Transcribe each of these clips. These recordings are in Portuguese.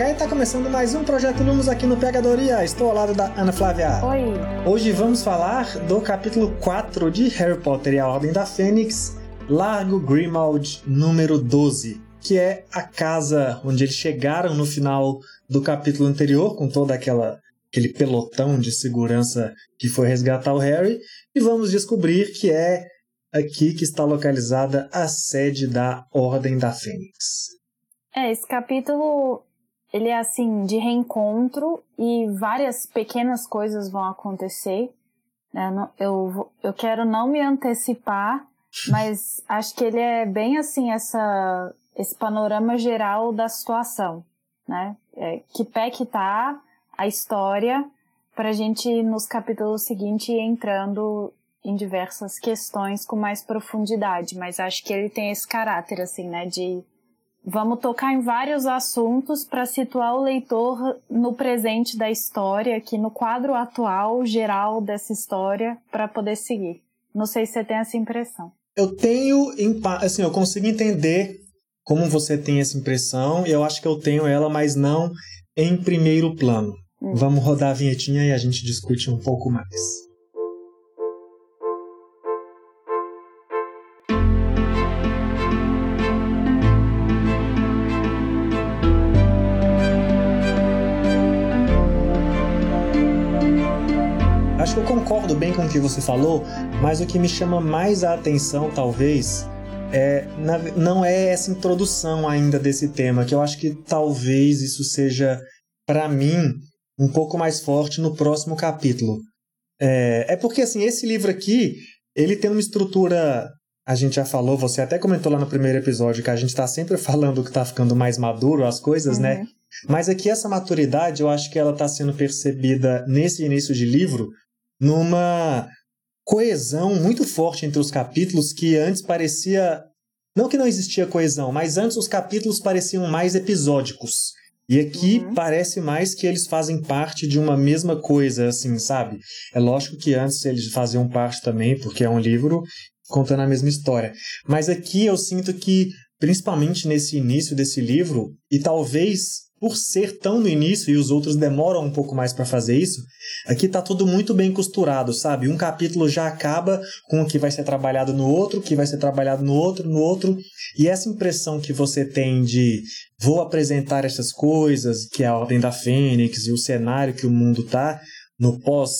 PH e está começando mais um Projeto Lumos aqui no Pegadoria. Estou ao lado da Ana Flávia. Oi. Hoje vamos falar do capítulo 4 de Harry Potter e a Ordem da Fênix, Largo Grimald número 12, que é a casa onde eles chegaram no final do capítulo anterior, com toda aquela aquele pelotão de segurança que foi resgatar o Harry, e vamos descobrir que é aqui que está localizada a sede da Ordem da Fênix. É, esse capítulo ele é assim de reencontro e várias pequenas coisas vão acontecer. né? Eu, eu quero não me antecipar, mas acho que ele é bem assim essa esse panorama geral da situação, né? É, que pé que tá a história para a gente nos capítulos seguintes ir entrando em diversas questões com mais profundidade, mas acho que ele tem esse caráter assim, né, de Vamos tocar em vários assuntos para situar o leitor no presente da história, aqui no quadro atual geral dessa história, para poder seguir. Não sei se você tem essa impressão. Eu tenho, assim, eu consigo entender como você tem essa impressão, e eu acho que eu tenho ela, mas não em primeiro plano. Hum. Vamos rodar a vinhetinha e a gente discute um pouco mais. Concordo bem com o que você falou, mas o que me chama mais a atenção, talvez, é, não é essa introdução ainda desse tema, que eu acho que talvez isso seja, para mim, um pouco mais forte no próximo capítulo. É, é porque, assim, esse livro aqui, ele tem uma estrutura. A gente já falou, você até comentou lá no primeiro episódio que a gente está sempre falando que está ficando mais maduro as coisas, né? Uhum. Mas aqui essa maturidade, eu acho que ela está sendo percebida nesse início de livro numa coesão muito forte entre os capítulos que antes parecia não que não existia coesão, mas antes os capítulos pareciam mais episódicos. E aqui Uhum. parece mais que eles fazem parte de uma mesma coisa, assim, sabe? É lógico que antes eles faziam parte também, porque é um livro contando a mesma história. Mas aqui eu sinto que, principalmente nesse início desse livro, e talvez por ser tão no início e os outros demoram um pouco mais para fazer isso, aqui tá tudo muito bem costurado, sabe? Um capítulo já acaba com o que vai ser trabalhado no outro, que vai ser trabalhado no outro, no outro, e essa impressão que você tem de vou apresentar essas coisas, que é a Ordem da Fênix e o cenário que o mundo tá no pós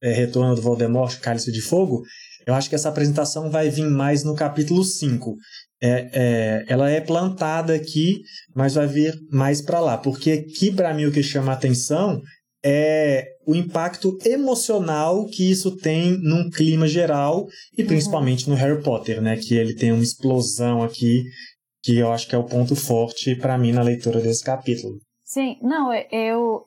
eh, retorno do Voldemort, Cálice de Fogo, eu acho que essa apresentação vai vir mais no capítulo 5. É, é, ela é plantada aqui, mas vai vir mais para lá, porque aqui para mim o que chama a atenção é o impacto emocional que isso tem num clima geral e principalmente no Harry Potter, né? Que ele tem uma explosão aqui que eu acho que é o ponto forte para mim na leitura desse capítulo. Sim, não, é- eu,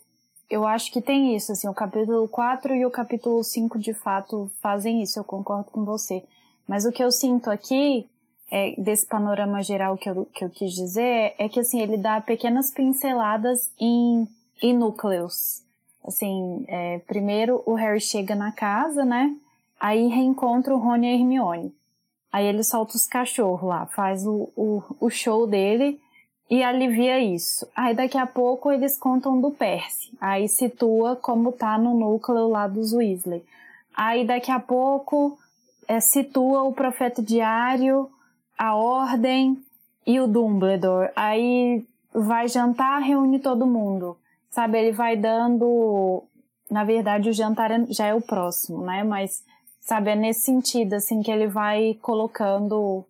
eu acho que tem isso, assim, o capítulo 4 e o capítulo 5 de fato fazem isso, eu concordo com você. Mas o que eu sinto aqui, é, desse panorama geral que eu, que eu quis dizer, é que, assim, ele dá pequenas pinceladas em, em núcleos. Assim, é, primeiro o Harry chega na casa, né? Aí reencontra o Rony e a Hermione. Aí ele solta os cachorros lá, faz o, o, o show dele e alivia isso. Aí daqui a pouco eles contam do Percy. Aí situa como tá no núcleo lá dos Weasley. Aí daqui a pouco é, situa o Profeta Diário, a Ordem e o Dumbledore. Aí vai jantar, reúne todo mundo. Sabe, ele vai dando... Na verdade, o jantar é- já é o próximo, né? Mas, sabe, é nesse sentido, assim, que ele vai colocando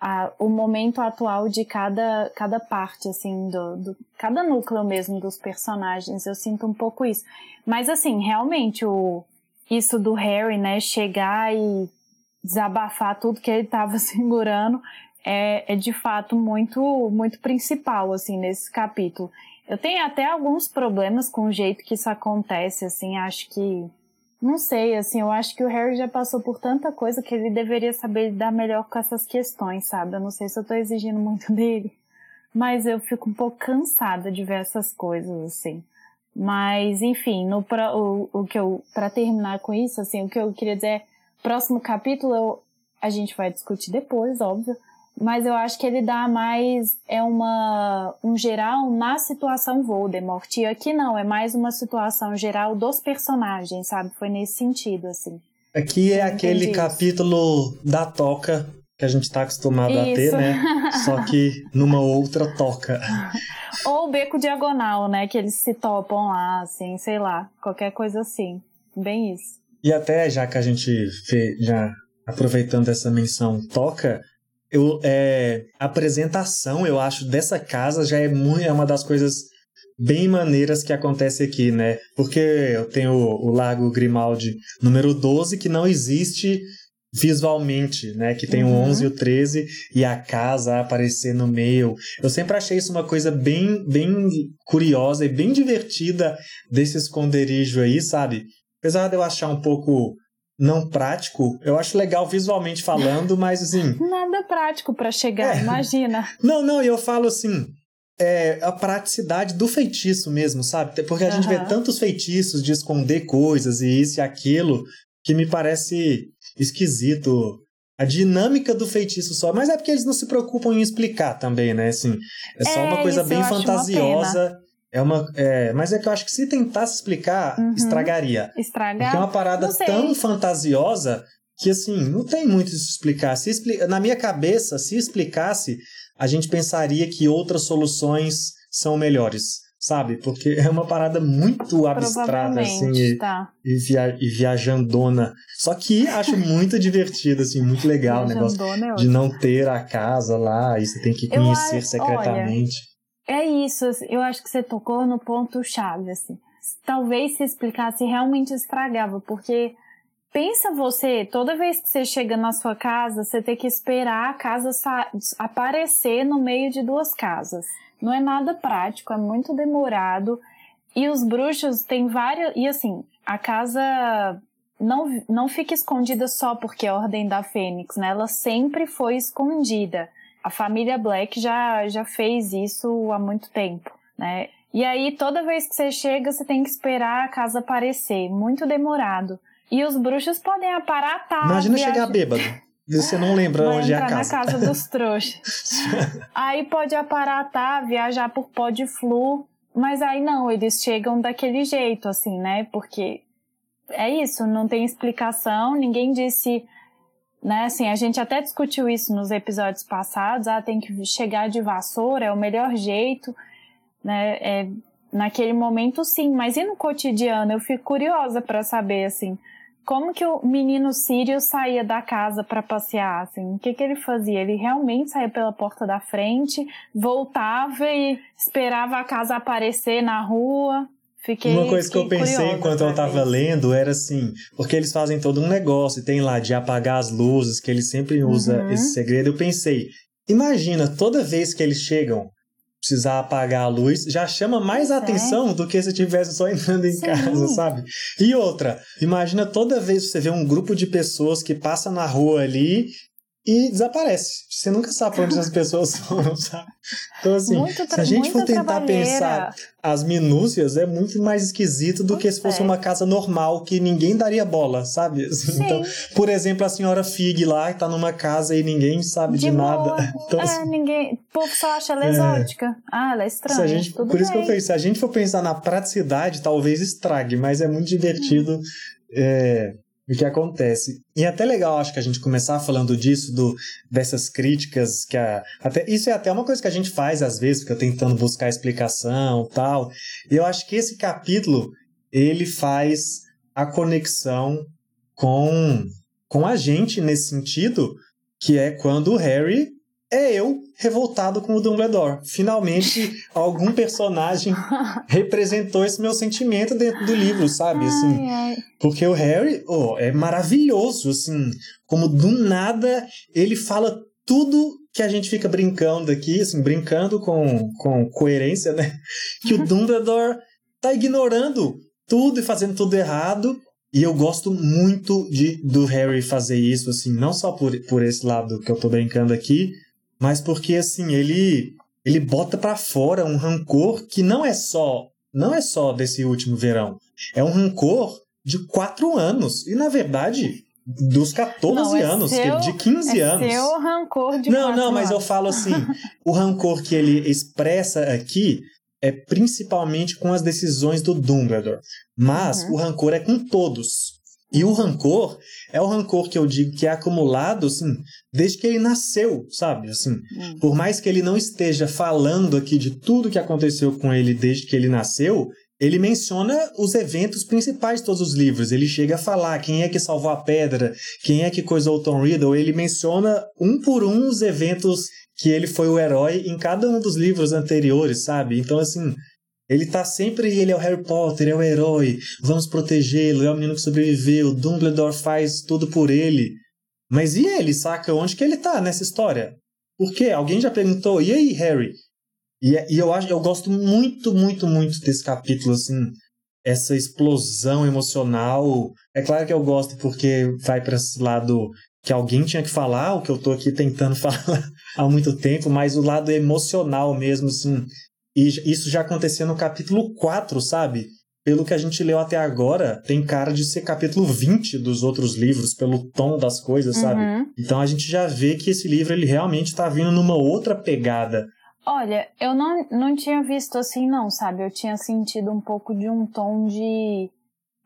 a- o momento atual de cada, cada parte, assim, do, do- cada núcleo mesmo dos personagens. Eu sinto um pouco isso. Mas, assim, realmente, o, isso do Harry, né, chegar e desabafar tudo que ele tava segurando, é, é de fato muito, muito principal, assim, nesse capítulo. Eu tenho até alguns problemas com o jeito que isso acontece, assim, acho que. Não sei, assim, eu acho que o Harry já passou por tanta coisa que ele deveria saber lidar melhor com essas questões, sabe? Eu não sei se eu tô exigindo muito dele, mas eu fico um pouco cansada de ver essas coisas, assim. Mas, enfim, no, o, o que eu, para terminar com isso, assim, o que eu queria dizer é, próximo capítulo a gente vai discutir depois, óbvio, mas eu acho que ele dá mais é uma um geral na situação Voldemort. E aqui não, é mais uma situação geral dos personagens, sabe? Foi nesse sentido assim. Aqui é aquele capítulo da toca que a gente está acostumado Isso. a ter, né? Só que numa outra toca. Ou o beco diagonal, né? Que eles se topam lá, assim, sei lá, qualquer coisa assim. Bem isso. E até já que a gente fez, já aproveitando essa menção toca, eu, é, a apresentação, eu acho, dessa casa já é, muito, é uma das coisas bem maneiras que acontece aqui, né? Porque eu tenho o, o Lago Grimaldi número 12, que não existe visualmente, né? Que tem uhum. o 11 e o 13 e a casa aparecer no meio. Eu sempre achei isso uma coisa bem, bem curiosa e bem divertida desse esconderijo aí, sabe? Apesar de eu achar um pouco não prático, eu acho legal visualmente falando, mas assim. Nada prático para chegar, é. imagina. Não, não, eu falo assim. É a praticidade do feitiço mesmo, sabe? Porque a uhum. gente vê tantos feitiços de esconder coisas e isso e aquilo que me parece esquisito. A dinâmica do feitiço só, mas é porque eles não se preocupam em explicar também, né? Assim, é só é, uma coisa bem fantasiosa é uma, é, mas é que eu acho que se tentasse explicar, uhum. estragaria. Estragar? Porque é uma parada tão fantasiosa que, assim, não tem muito isso explicar. Se na minha cabeça, se explicasse, a gente pensaria que outras soluções são melhores, sabe? Porque é uma parada muito abstrata, assim, e, tá. e, via e, viajandona. Só que acho muito divertido, assim, muito legal o negócio é de não ter a casa lá e você tem que conhecer eu, secretamente. Olha, é isso, eu acho que você tocou no ponto chave, assim. Talvez se explicasse realmente estragava, porque pensa você, toda vez que você chega na sua casa, você tem que esperar a casa aparecer no meio de duas casas. Não é nada prático, é muito demorado. E os bruxos têm várias. E assim, a casa não, não fica escondida só porque é a Ordem da Fênix, né? Ela sempre foi escondida. A família Black já, já fez isso há muito tempo, né? E aí, toda vez que você chega, você tem que esperar a casa aparecer. Muito demorado. E os bruxos podem aparatar. Imagina chegar bêbado. Você não lembra Vai onde é a casa. na casa dos trouxas. aí pode aparatar, viajar por pó de flu. Mas aí não, eles chegam daquele jeito, assim, né? Porque é isso, não tem explicação. Ninguém disse né? Assim, a gente até discutiu isso nos episódios passados, ah, tem que chegar de vassoura, é o melhor jeito, né? É, naquele momento sim, mas e no cotidiano? Eu fico curiosa para saber assim, como que o menino Sírio saía da casa para passear, assim, o que que ele fazia? Ele realmente saía pela porta da frente, voltava e esperava a casa aparecer na rua? Fiquei, Uma coisa que eu pensei enquanto eu tava lendo era assim, porque eles fazem todo um negócio, tem lá de apagar as luzes, que ele sempre usa uhum. esse segredo. Eu pensei, imagina, toda vez que eles chegam, precisar apagar a luz, já chama mais atenção do que se tivesse só entrando em Sim. casa, sabe? E outra, imagina toda vez que você vê um grupo de pessoas que passa na rua ali e desaparece. Você nunca sabe onde as pessoas foram, sabe? Então, assim, se a gente for tentar pensar as minúcias, é muito mais esquisito do que se fosse é. uma casa normal que ninguém daria bola, sabe? Assim, então, por exemplo, a senhora Fig lá, que tá numa casa e ninguém sabe de, de nada. Então, é, assim, ninguém. O povo só acha ela é. exótica. Ah, ela é estranha. Gente, por bem. isso que eu pensei, se a gente for pensar na praticidade, talvez estrague, mas é muito divertido. É, o que acontece. E é até legal, acho que a gente começar falando disso, do, dessas críticas que a, até Isso é até uma coisa que a gente faz às vezes, fica tentando buscar explicação tal. E eu acho que esse capítulo, ele faz a conexão com, com a gente nesse sentido, que é quando o Harry é eu revoltado com o Dumbledore. Finalmente, algum personagem representou esse meu sentimento dentro do livro, sabe? Assim, ai, ai. Porque o Harry oh, é maravilhoso, assim, como do nada ele fala tudo que a gente fica brincando aqui, assim, brincando com, com coerência, né? Que o Dumbledore tá ignorando tudo e fazendo tudo errado. E eu gosto muito de, do Harry fazer isso, assim, não só por, por esse lado que eu tô brincando aqui, mas porque, assim, ele, ele bota para fora um rancor que não é só não é só desse último verão. É um rancor de quatro anos. E, na verdade, dos 14 não, é anos, seu, de 15 é anos. Seu rancor de Não, não, mas anos. eu falo assim, o rancor que ele expressa aqui é principalmente com as decisões do Dumbledore. Mas uhum. o rancor é com todos. E o rancor é o rancor que eu digo que é acumulado, assim, desde que ele nasceu, sabe? Assim, uhum. por mais que ele não esteja falando aqui de tudo que aconteceu com ele desde que ele nasceu, ele menciona os eventos principais de todos os livros. Ele chega a falar quem é que salvou a pedra, quem é que coisou o Tom Riddle. Ele menciona um por um os eventos que ele foi o herói em cada um dos livros anteriores, sabe? Então, assim, ele tá sempre. Ele é o Harry Potter, é o herói, vamos protegê-lo, é o menino que sobreviveu, Dumbledore faz tudo por ele. Mas e ele, saca? Onde que ele tá nessa história? Por quê? Alguém já perguntou, e aí, Harry? E, e eu acho, eu gosto muito, muito, muito desse capítulo, assim, essa explosão emocional. É claro que eu gosto porque vai para esse lado que alguém tinha que falar, o que eu tô aqui tentando falar há muito tempo, mas o lado emocional mesmo, assim. E isso já aconteceu no capítulo 4, sabe? Pelo que a gente leu até agora, tem cara de ser capítulo 20 dos outros livros, pelo tom das coisas, uhum. sabe? Então a gente já vê que esse livro ele realmente está vindo numa outra pegada. Olha, eu não, não tinha visto assim, não, sabe? Eu tinha sentido um pouco de um tom de.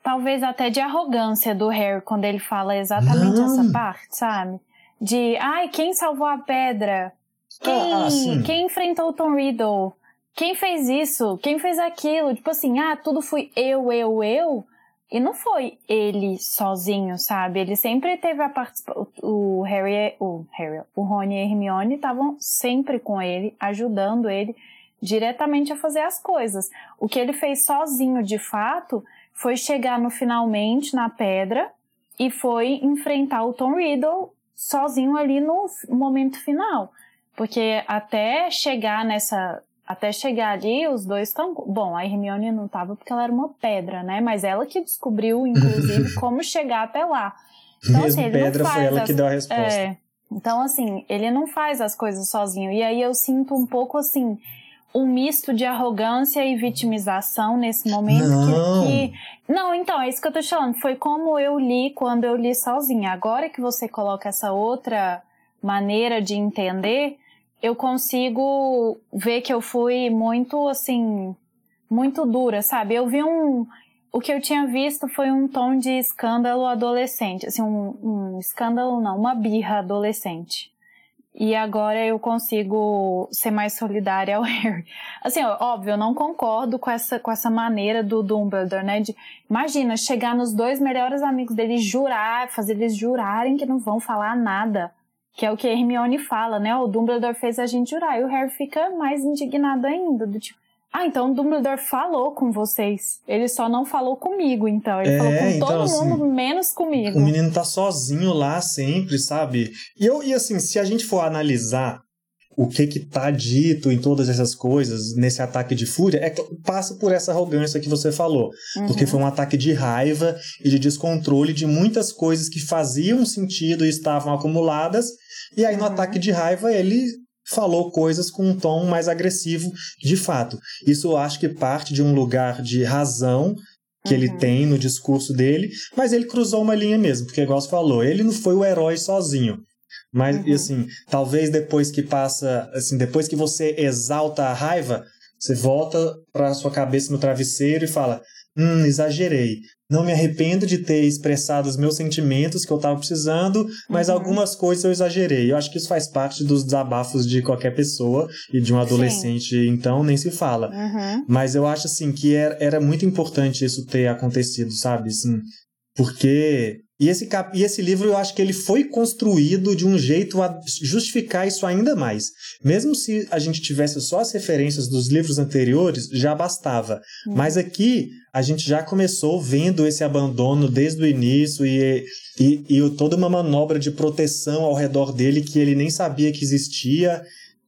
Talvez até de arrogância do Harry quando ele fala exatamente Não. essa parte, sabe? De, ai, quem salvou a pedra? Quem, Ah, quem enfrentou o Tom Riddle? Quem fez isso? Quem fez aquilo? Tipo assim, ah, tudo fui eu, eu, eu. E não foi ele sozinho, sabe? Ele sempre teve a participação. O Harry, o Harry, o Rony e a Hermione estavam sempre com ele, ajudando ele diretamente a fazer as coisas. O que ele fez sozinho, de fato, foi chegar no finalmente na pedra e foi enfrentar o Tom Riddle sozinho ali no momento final. Porque até chegar nessa até chegar ali, os dois estão. Bom, a Hermione não estava porque ela era uma pedra, né? Mas ela que descobriu, inclusive, como chegar até lá. Então, assim, ele não pedra foi faz ela as- que deu a resposta. É. Então, assim, ele não faz as coisas sozinho. E aí eu sinto um pouco, assim, um misto de arrogância e vitimização nesse momento. Não. Que, que... Não, então, é isso que eu tô te falando. Foi como eu li quando eu li sozinha. Agora que você coloca essa outra maneira de entender, eu consigo ver que eu fui muito, assim, muito dura, sabe? Eu vi um. O que eu tinha visto foi um tom de escândalo adolescente. Assim, um, um escândalo não, uma birra adolescente. E agora eu consigo ser mais solidária ao Harry. Assim, óbvio, eu não concordo com essa, com essa maneira do Dumbledore, né? De, imagina, chegar nos dois melhores amigos dele, jurar, fazer eles jurarem que não vão falar nada. Que é o que a Hermione fala, né? O Dumbledore fez a gente jurar. E o Harry fica mais indignado ainda, do tipo, ah, então o Dumbledore falou com vocês. Ele só não falou comigo, então. Ele É, falou com então, todo assim, mundo, menos comigo. O menino tá sozinho lá sempre, sabe? E, eu, e assim, se a gente for analisar o que que tá dito em todas essas coisas, nesse ataque de fúria, é, passa por essa arrogância que você falou. Uhum. Porque foi um ataque de raiva e de descontrole de muitas coisas que faziam sentido e estavam acumuladas. E aí, no Uhum. ataque de raiva, ele falou coisas com um tom mais agressivo, de fato. Isso eu acho que parte de um lugar de razão que ele Uhum. tem no discurso dele, mas ele cruzou uma linha mesmo, porque igual você falou, ele não foi o herói sozinho. Mas, e Uhum. assim, talvez depois que passa, assim, depois que você exalta a raiva, você volta para sua cabeça no travesseiro e fala: Hum, exagerei. Não me arrependo de ter expressado os meus sentimentos que eu estava precisando, mas Uhum. algumas coisas eu exagerei. Eu acho que isso faz parte dos desabafos de qualquer pessoa e de um adolescente, então nem se fala. Uhum. Mas eu acho assim que era, era muito importante isso ter acontecido, sabe? Assim, porque. E esse, cap... e esse livro eu acho que ele foi construído de um jeito a justificar isso ainda mais. Mesmo se a gente tivesse só as referências dos livros anteriores, já bastava. Uhum. Mas aqui a gente já começou vendo esse abandono desde o início e, e, e toda uma manobra de proteção ao redor dele que ele nem sabia que existia.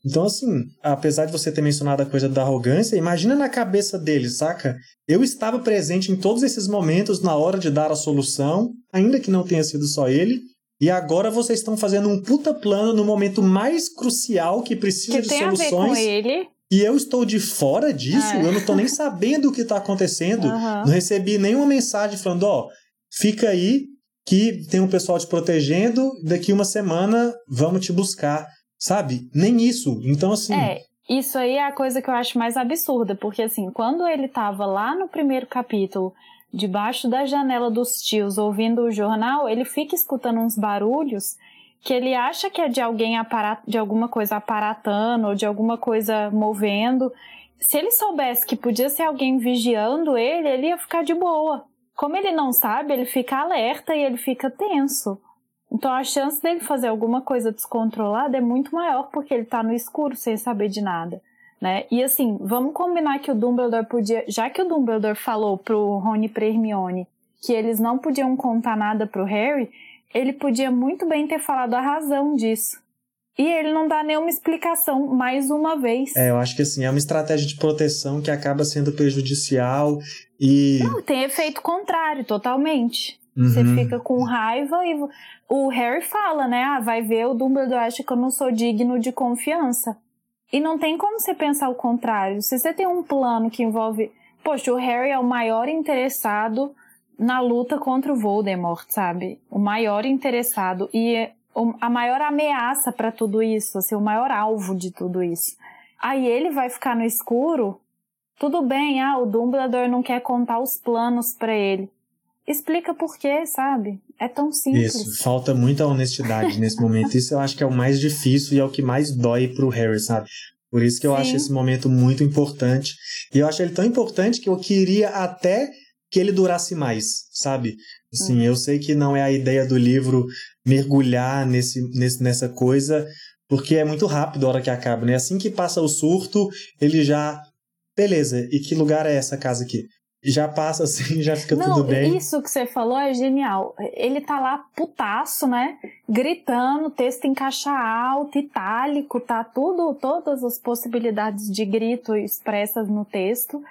Então, assim, apesar de você ter mencionado a coisa da arrogância, imagina na cabeça dele, saca? Eu estava presente em todos esses momentos na hora de dar a solução, ainda que não tenha sido só ele, e agora vocês estão fazendo um puta plano no momento mais crucial que precisa que de tem soluções. A ver com ele. E eu estou de fora disso, é. eu não estou nem sabendo o que está acontecendo. Uhum. Não recebi nenhuma mensagem falando, ó, fica aí que tem um pessoal te protegendo, daqui uma semana vamos te buscar. Sabe? Nem isso. Então, assim. É, isso aí é a coisa que eu acho mais absurda, porque, assim, quando ele tava lá no primeiro capítulo, debaixo da janela dos tios, ouvindo o jornal, ele fica escutando uns barulhos que ele acha que é de alguém aparat de alguma coisa aparatando ou de alguma coisa movendo. Se ele soubesse que podia ser alguém vigiando ele, ele ia ficar de boa. Como ele não sabe, ele fica alerta e ele fica tenso. Então a chance dele fazer alguma coisa descontrolada é muito maior porque ele tá no escuro sem saber de nada, né? E assim, vamos combinar que o Dumbledore podia, já que o Dumbledore falou pro Rony e pra Hermione que eles não podiam contar nada pro Harry, ele podia muito bem ter falado a razão disso. E ele não dá nenhuma explicação mais uma vez. É, eu acho que assim, é uma estratégia de proteção que acaba sendo prejudicial e. Não, tem efeito contrário, totalmente. Uhum. Você fica com raiva e o Harry fala, né? Ah, vai ver, o Dumbledore acha que eu não sou digno de confiança. E não tem como você pensar o contrário. Se você tem um plano que envolve. Poxa, o Harry é o maior interessado na luta contra o Voldemort, sabe? O maior interessado. E a maior ameaça para tudo isso, assim, o maior alvo de tudo isso. Aí ele vai ficar no escuro. Tudo bem, ah, o Dumbledore não quer contar os planos para ele explica por quê, sabe? É tão simples. Isso, falta muita honestidade nesse momento. Isso eu acho que é o mais difícil e é o que mais dói pro Harry, sabe? Por isso que eu Sim. acho esse momento muito importante. E eu acho ele tão importante que eu queria até que ele durasse mais, sabe? Assim, uhum. eu sei que não é a ideia do livro mergulhar nesse, nesse, nessa coisa, porque é muito rápido a hora que acaba, né? Assim que passa o surto, ele já. Beleza, e que lugar é essa casa aqui? Já passa assim, já fica Não, tudo bem. Isso que você falou é genial. Ele tá lá putaço, né? Gritando, texto em caixa alta, itálico, tá tudo, todas as possibilidades de grito expressas no texto.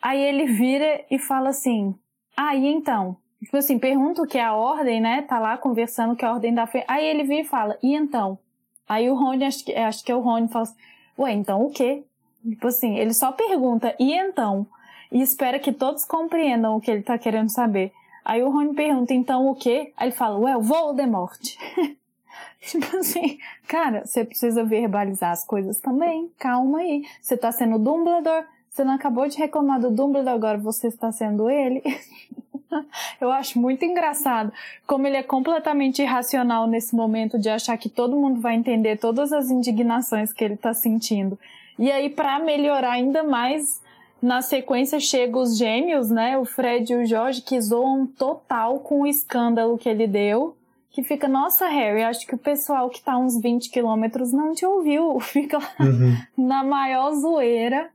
Aí ele vira e fala assim: "Aí ah, então?" Tipo assim, pergunta o que é a ordem, né? Tá lá conversando que é a ordem da fe... Aí ele vira e fala: "E então?" Aí o Rony, acho que, acho que é o Rony, fala assim: "Ué, então o quê?" Tipo assim, ele só pergunta: "E então?" E espera que todos compreendam o que ele tá querendo saber. Aí o Rony pergunta, então o quê? Aí ele fala, ué, o Voldemort. tipo assim, cara, você precisa verbalizar as coisas também, calma aí. Você tá sendo Dumbledore, você não acabou de reclamar do Dumbledore, agora você está sendo ele. Eu acho muito engraçado como ele é completamente irracional nesse momento de achar que todo mundo vai entender todas as indignações que ele está sentindo. E aí, para melhorar ainda mais na sequência chegam os gêmeos, né? O Fred e o Jorge, que zoam total com o escândalo que ele deu. Que fica, nossa, Harry, acho que o pessoal que tá uns 20 quilômetros não te ouviu. Fica lá uhum. na maior zoeira.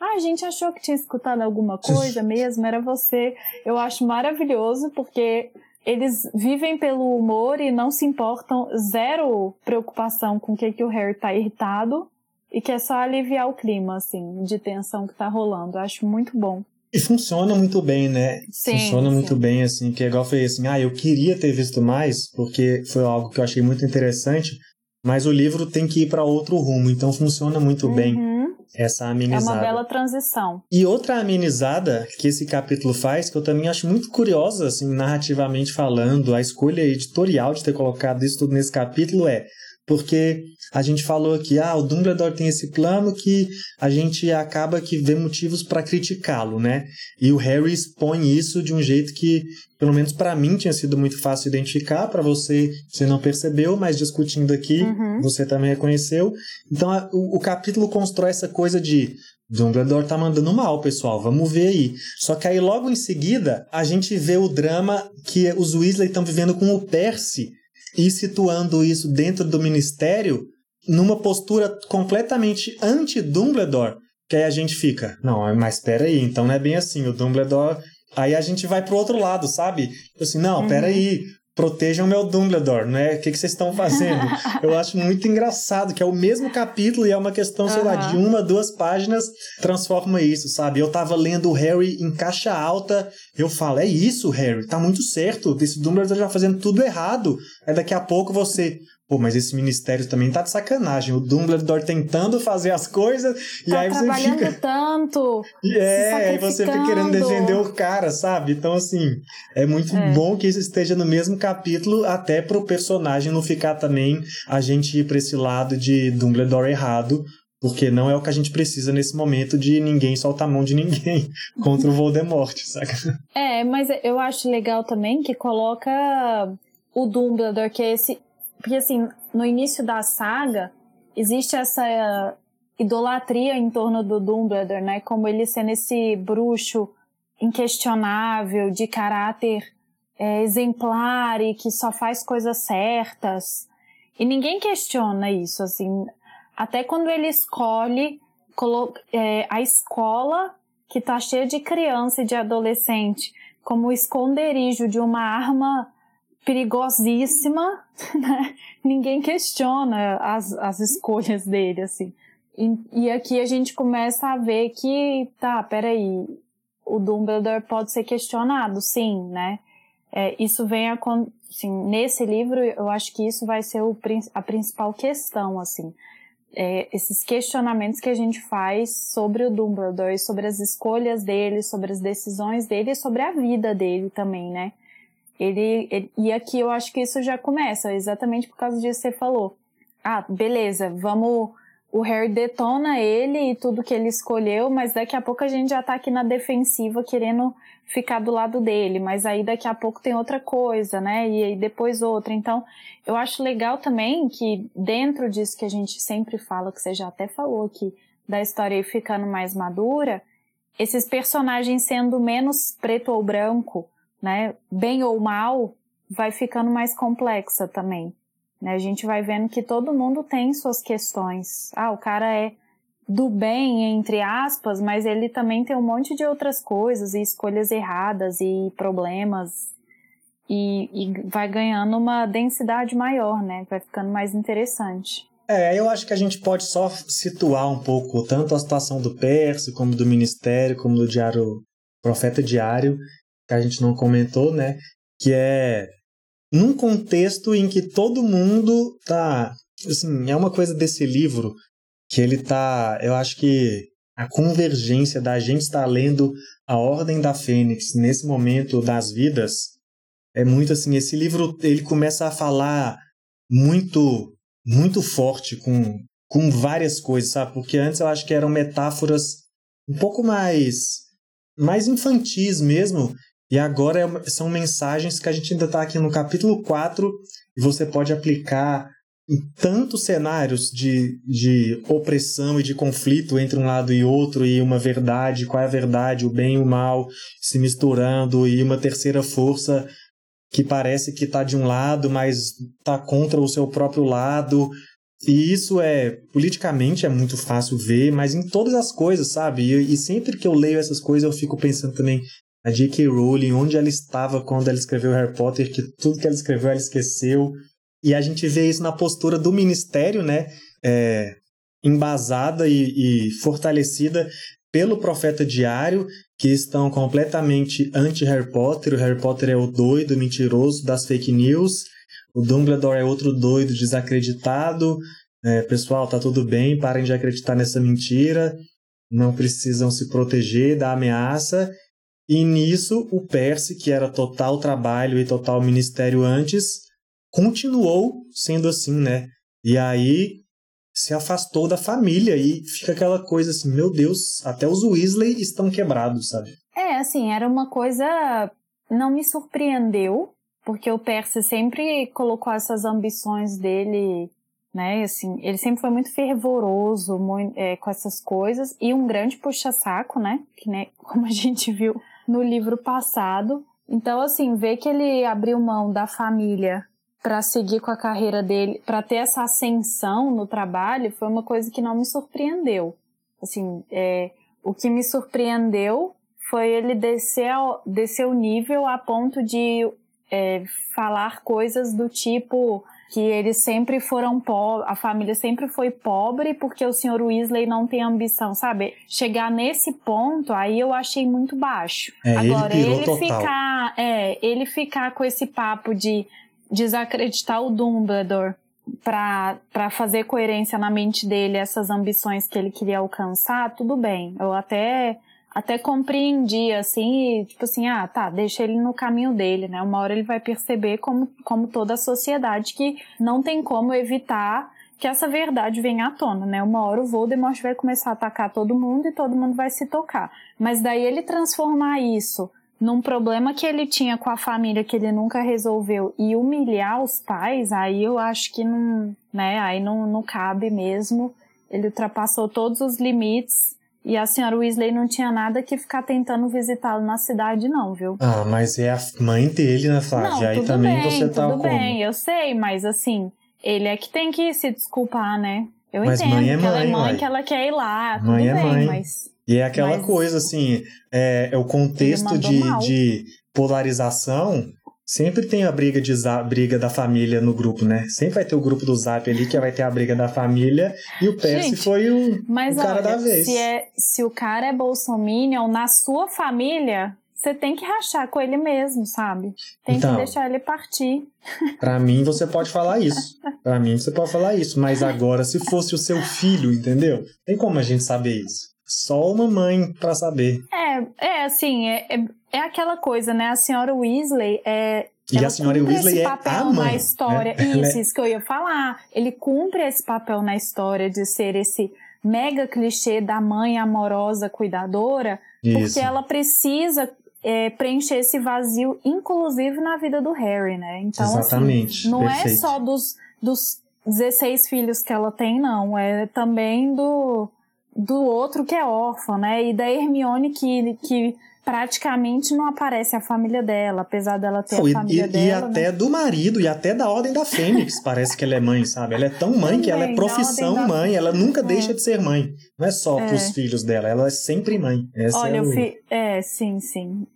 Ah, a gente achou que tinha escutado alguma coisa mesmo, era você. Eu acho maravilhoso, porque eles vivem pelo humor e não se importam, zero preocupação com o que, que o Harry tá irritado e que é só aliviar o clima, assim, de tensão que tá rolando. Eu acho muito bom. E funciona muito bem, né? Sim, funciona sim. muito bem, assim, que é igual foi assim, ah, eu queria ter visto mais, porque foi algo que eu achei muito interessante, mas o livro tem que ir para outro rumo, então funciona muito uhum. bem essa amenizada. É uma bela transição. E outra amenizada que esse capítulo faz, que eu também acho muito curiosa, assim, narrativamente falando, a escolha editorial de ter colocado isso tudo nesse capítulo é porque a gente falou aqui, ah, o Dumbledore tem esse plano que a gente acaba que vê motivos para criticá-lo, né? E o Harry expõe isso de um jeito que, pelo menos para mim, tinha sido muito fácil identificar, para você, você não percebeu, mas discutindo aqui, uhum. você também reconheceu. Então, a, o, o capítulo constrói essa coisa de Dumbledore tá mandando mal, pessoal. Vamos ver aí. Só que aí logo em seguida a gente vê o drama que os Weasley estão vivendo com o Percy e situando isso dentro do ministério numa postura completamente anti-Dumbledore, que aí a gente fica, não, mas espera aí, então não é bem assim, o Dumbledore... Aí a gente vai pro outro lado, sabe? Tipo assim, não, uhum. peraí, protejam meu Dumbledore, né? O que, que vocês estão fazendo? Eu acho muito engraçado que é o mesmo capítulo e é uma questão, sei uhum. lá, de uma, duas páginas transforma isso, sabe? Eu tava lendo o Harry em caixa alta, eu falo, é isso, Harry, tá muito certo, esse Dumbledore já fazendo tudo errado. Aí daqui a pouco você, Pô, mas esse ministério também tá de sacanagem. O Dumbledore tentando fazer as coisas e tá aí você fica. tanto. É, aí você fica querendo defender o cara, sabe? Então, assim, é muito é. bom que isso esteja no mesmo capítulo, até pro personagem não ficar também a gente ir pra esse lado de Dumbledore errado. Porque não é o que a gente precisa nesse momento de ninguém soltar a mão de ninguém contra o Voldemort, saca? É, mas eu acho legal também que coloca o Dumbledore, que é esse porque, assim, no início da saga, existe essa idolatria em torno do Dumbledore, né? Como ele sendo esse bruxo inquestionável, de caráter é, exemplar e que só faz coisas certas. E ninguém questiona isso, assim. Até quando ele escolhe é, a escola que tá cheia de criança e de adolescente como esconderijo de uma arma perigosíssima, né? Ninguém questiona as, as escolhas dele, assim. E, e aqui a gente começa a ver que, tá, peraí, o Dumbledore pode ser questionado, sim, né? É, isso vem a, assim, nesse livro, eu acho que isso vai ser o, a principal questão, assim. É, esses questionamentos que a gente faz sobre o Dumbledore, sobre as escolhas dele, sobre as decisões dele e sobre a vida dele também, né? Ele, ele, e aqui eu acho que isso já começa, exatamente por causa disso que você falou. Ah, beleza, vamos. O Harry detona ele e tudo que ele escolheu, mas daqui a pouco a gente já tá aqui na defensiva querendo ficar do lado dele, mas aí daqui a pouco tem outra coisa, né? E aí depois outra. Então, eu acho legal também que dentro disso que a gente sempre fala, que você já até falou aqui, da história ficando mais madura, esses personagens sendo menos preto ou branco, né, bem ou mal, vai ficando mais complexa também. Né? A gente vai vendo que todo mundo tem suas questões. Ah, o cara é do bem, entre aspas, mas ele também tem um monte de outras coisas e escolhas erradas e problemas. E, e vai ganhando uma densidade maior, né? Vai ficando mais interessante. É, eu acho que a gente pode só situar um pouco tanto a situação do Percy, como do Ministério, como do Diário Profeta Diário, que a gente não comentou, né? Que é num contexto em que todo mundo tá. Assim, é uma coisa desse livro que ele tá. Eu acho que a convergência da gente estar lendo A Ordem da Fênix nesse momento das vidas é muito assim. Esse livro ele começa a falar muito, muito forte com, com várias coisas, sabe? Porque antes eu acho que eram metáforas um pouco mais mais infantis mesmo, e agora é, são mensagens que a gente ainda está aqui no capítulo 4 e você pode aplicar em tantos cenários de, de opressão e de conflito entre um lado e outro, e uma verdade, qual é a verdade, o bem e o mal se misturando, e uma terceira força que parece que está de um lado, mas está contra o seu próprio lado. E isso é, politicamente, é muito fácil ver, mas em todas as coisas, sabe? E, e sempre que eu leio essas coisas, eu fico pensando também, a J.K. Rowling, onde ela estava quando ela escreveu Harry Potter, que tudo que ela escreveu ela esqueceu. E a gente vê isso na postura do ministério, né? É, embasada e, e fortalecida pelo profeta diário, que estão completamente anti-Harry Potter. O Harry Potter é o doido, mentiroso das fake news. O Dumbledore é outro doido, desacreditado. É, pessoal, tá tudo bem, parem de acreditar nessa mentira. Não precisam se proteger da ameaça. E nisso, o Percy, que era total trabalho e total ministério antes, continuou sendo assim, né? E aí se afastou da família e fica aquela coisa assim, meu Deus, até os Weasley estão quebrados, sabe? É, assim, era uma coisa. Não me surpreendeu, porque o Percy sempre colocou essas ambições dele né? Assim, ele sempre foi muito fervoroso muito, é, com essas coisas e um grande puxa-saco, né? Que, né? Como a gente viu no livro passado. Então, assim, ver que ele abriu mão da família para seguir com a carreira dele, para ter essa ascensão no trabalho, foi uma coisa que não me surpreendeu. Assim, é, o que me surpreendeu foi ele descer, descer o nível a ponto de é, falar coisas do tipo que eles sempre foram pobres, a família sempre foi pobre porque o senhor Weasley não tem ambição, sabe? Chegar nesse ponto, aí eu achei muito baixo. É, Agora, ele, ele ficar, é, ele ficar com esse papo de desacreditar o Dumbledore para fazer coerência na mente dele essas ambições que ele queria alcançar, tudo bem. Eu até até compreendi, assim, e, tipo assim, ah, tá, deixa ele no caminho dele, né? Uma hora ele vai perceber, como, como toda a sociedade, que não tem como evitar que essa verdade venha à tona, né? Uma hora o Voldemort vai começar a atacar todo mundo e todo mundo vai se tocar. Mas daí ele transformar isso num problema que ele tinha com a família que ele nunca resolveu e humilhar os pais, aí eu acho que não, né? Aí não, não cabe mesmo. Ele ultrapassou todos os limites e a senhora Weasley não tinha nada que ficar tentando visitá-lo na cidade, não, viu? Ah, mas é a mãe dele, né, Flávia? Não, Aí tudo também bem, você tá tudo como? bem, eu sei, mas assim, ele é que tem que se desculpar, né? Eu Mas entendo mãe é que ela é mãe, mãe, que ela quer ir lá, tudo Mãe é bem, mãe. mas... E é aquela Mas- coisa, assim, é, é o contexto de, de polarização. Sempre tem a briga, de, za- briga da família no grupo, né? Sempre vai ter o grupo do Zap ali, que vai ter a briga da família. E o Percy Gente, foi o, Mas o cara olha, da vez. Se, é, se o cara é bolsominion, na sua família, você tem que rachar com ele mesmo, sabe? Tem Então. que deixar ele partir. Pra mim, você pode falar isso. Pra mim, você pode falar isso. Mas agora, se fosse o seu filho, entendeu? Tem como a gente saber isso. Só uma mãe pra saber. É, é assim, é, é, é aquela coisa, né? A senhora Weasley é. E ela a senhora Weasley esse é papel a mãe. na história. né? Isso, isso que eu ia falar. Ele cumpre esse papel na história de ser esse mega clichê da mãe amorosa, cuidadora, Isso. porque ela precisa é, preencher esse vazio, inclusive na vida do Harry, né? Então, Exatamente. assim, não é perfeito. só dos, dos 16 filhos que ela tem, não. É também do, do outro que é órfão, né? E da Hermione que, que praticamente não aparece a família dela, apesar dela ter Pô, a e, família e- e dela. até né? do marido, e até da Ordem da Fênix, parece que ela é mãe, sabe? Ela é tão mãe que ela é Também, profissão da mãe, ela nunca É. deixa de ser mãe. Não é só É. pros filhos dela, ela é sempre mãe. Essa Olha, é, eu o... fi... é, sim, sim.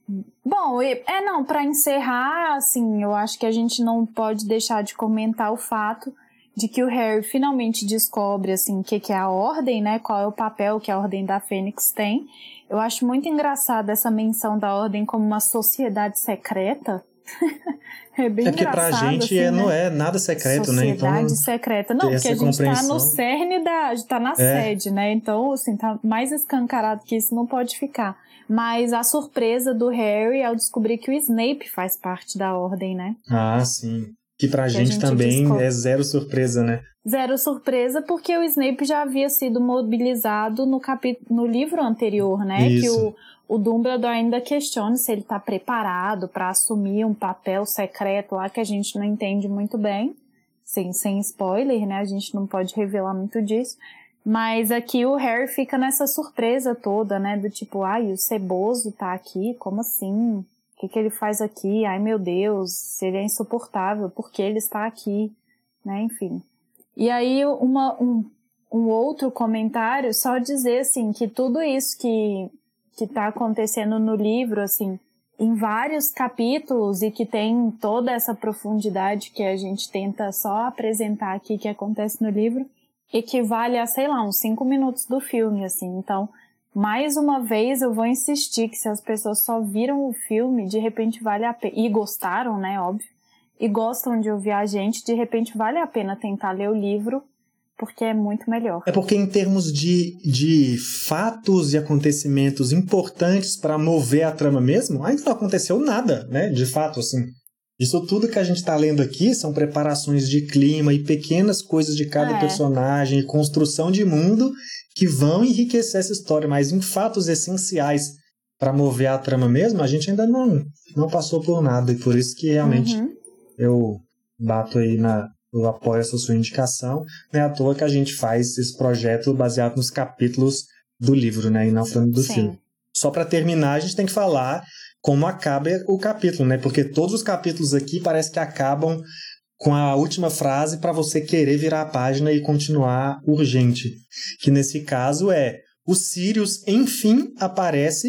Bom, e- é não, para encerrar, assim, eu acho que a gente não pode deixar de comentar o fato de que o Harry finalmente descobre, assim, o que, que é a Ordem, né? Qual é o papel que a Ordem da Fênix tem. Eu acho muito engraçado essa menção da Ordem como uma sociedade secreta. é bem É porque pra engraçado, gente assim, é, né? não é nada secreto, né? Então, Sociedade secreta. Não, porque a gente tá no cerne da. tá na É. sede, né? Então, assim, tá mais escancarado que isso não pode ficar. Mas a surpresa do Harry ao descobrir que o Snape faz parte da ordem, né? Ah, sim. Que pra a gente, gente também descobre. é zero surpresa, né? Zero surpresa, porque o Snape já havia sido mobilizado no, capi... no livro anterior, né? Que Isso. o, o Dumbledore ainda questiona se ele tá preparado para assumir um papel secreto lá que a gente não entende muito bem. Sem, sem spoiler, né? A gente não pode revelar muito disso. Mas aqui o Harry fica nessa surpresa toda, né? Do tipo, ai, o Ceboso tá aqui? Como assim? O que, que ele faz aqui? Ai, meu Deus, ele é insuportável. Por que ele está aqui? Né? Enfim. E aí, uma, um, um outro comentário, só dizer, assim, que tudo isso que, que tá acontecendo no livro, assim, em vários capítulos e que tem toda essa profundidade que a gente tenta só apresentar aqui que acontece no livro, equivale a, sei lá, uns cinco minutos do filme, assim. Então, mais uma vez eu vou insistir que se as pessoas só viram o filme, de repente vale a pena, e gostaram, né, óbvio, e gostam de ouvir a gente, de repente vale a pena tentar ler o livro, porque é muito melhor. É porque em termos de, de fatos e acontecimentos importantes para mover a trama mesmo, ainda não aconteceu nada, né? De fato, assim. Isso tudo que a gente está lendo aqui são preparações de clima e pequenas coisas de cada É. personagem e construção de mundo que vão enriquecer essa história, mas em fatos essenciais para mover a trama mesmo, a gente ainda não, não passou por nada e por isso que realmente Uhum. Eu bato aí na, eu apoio essa sua indicação. Não é à toa que a gente faz esse projeto baseado nos capítulos do livro, né? E não falando do Sim. filme. Só para terminar, a gente tem que falar como acaba o capítulo, né? Porque todos os capítulos aqui parece que acabam com a última frase para você querer virar a página e continuar urgente. Que nesse caso é: o Sirius enfim aparece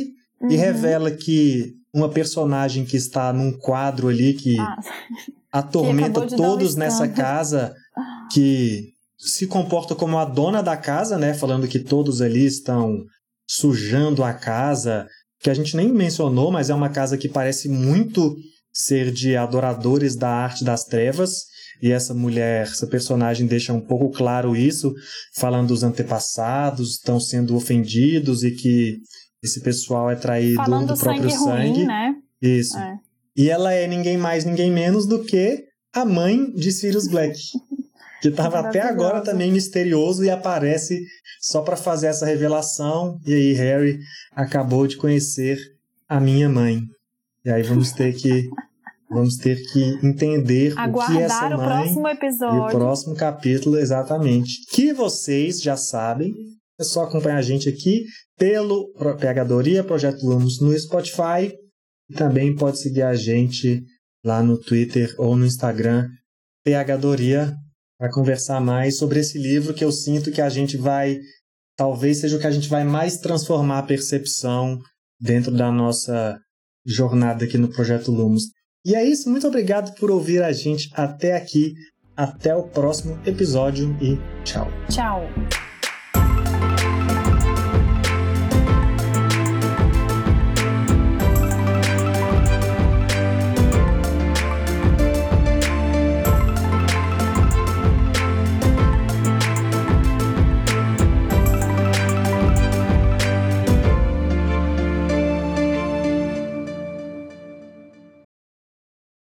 e Uhum. revela que uma personagem que está num quadro ali que Ah, atormenta todos nessa casa, que se comporta como a dona da casa, né? Falando que todos ali estão sujando a casa, que a gente nem mencionou, mas é uma casa que parece muito ser de adoradores da arte das trevas. E essa mulher, essa personagem deixa um pouco claro isso, falando dos antepassados, estão sendo ofendidos e que esse pessoal é traído falando do do próprio sangue sangue. ruim, né? Isso. É. E ela é ninguém mais, ninguém menos do que a mãe de Sirius Black. Que estava até agora também misterioso e aparece só para fazer essa revelação. E aí, Harry acabou de conhecer a minha mãe. E aí vamos ter que vamos ter que entender o que é essa Aguardar o mãe próximo e o episódio. próximo capítulo exatamente. Que vocês já sabem. É só acompanhar a gente aqui pelo Pegadoria Projeto Lumos no Spotify também pode seguir a gente lá no Twitter ou no Instagram, PHDoria, para conversar mais sobre esse livro que eu sinto que a gente vai, talvez seja o que a gente vai mais transformar a percepção dentro da nossa jornada aqui no Projeto Lumos. E é isso, muito obrigado por ouvir a gente até aqui. Até o próximo episódio e tchau. Tchau.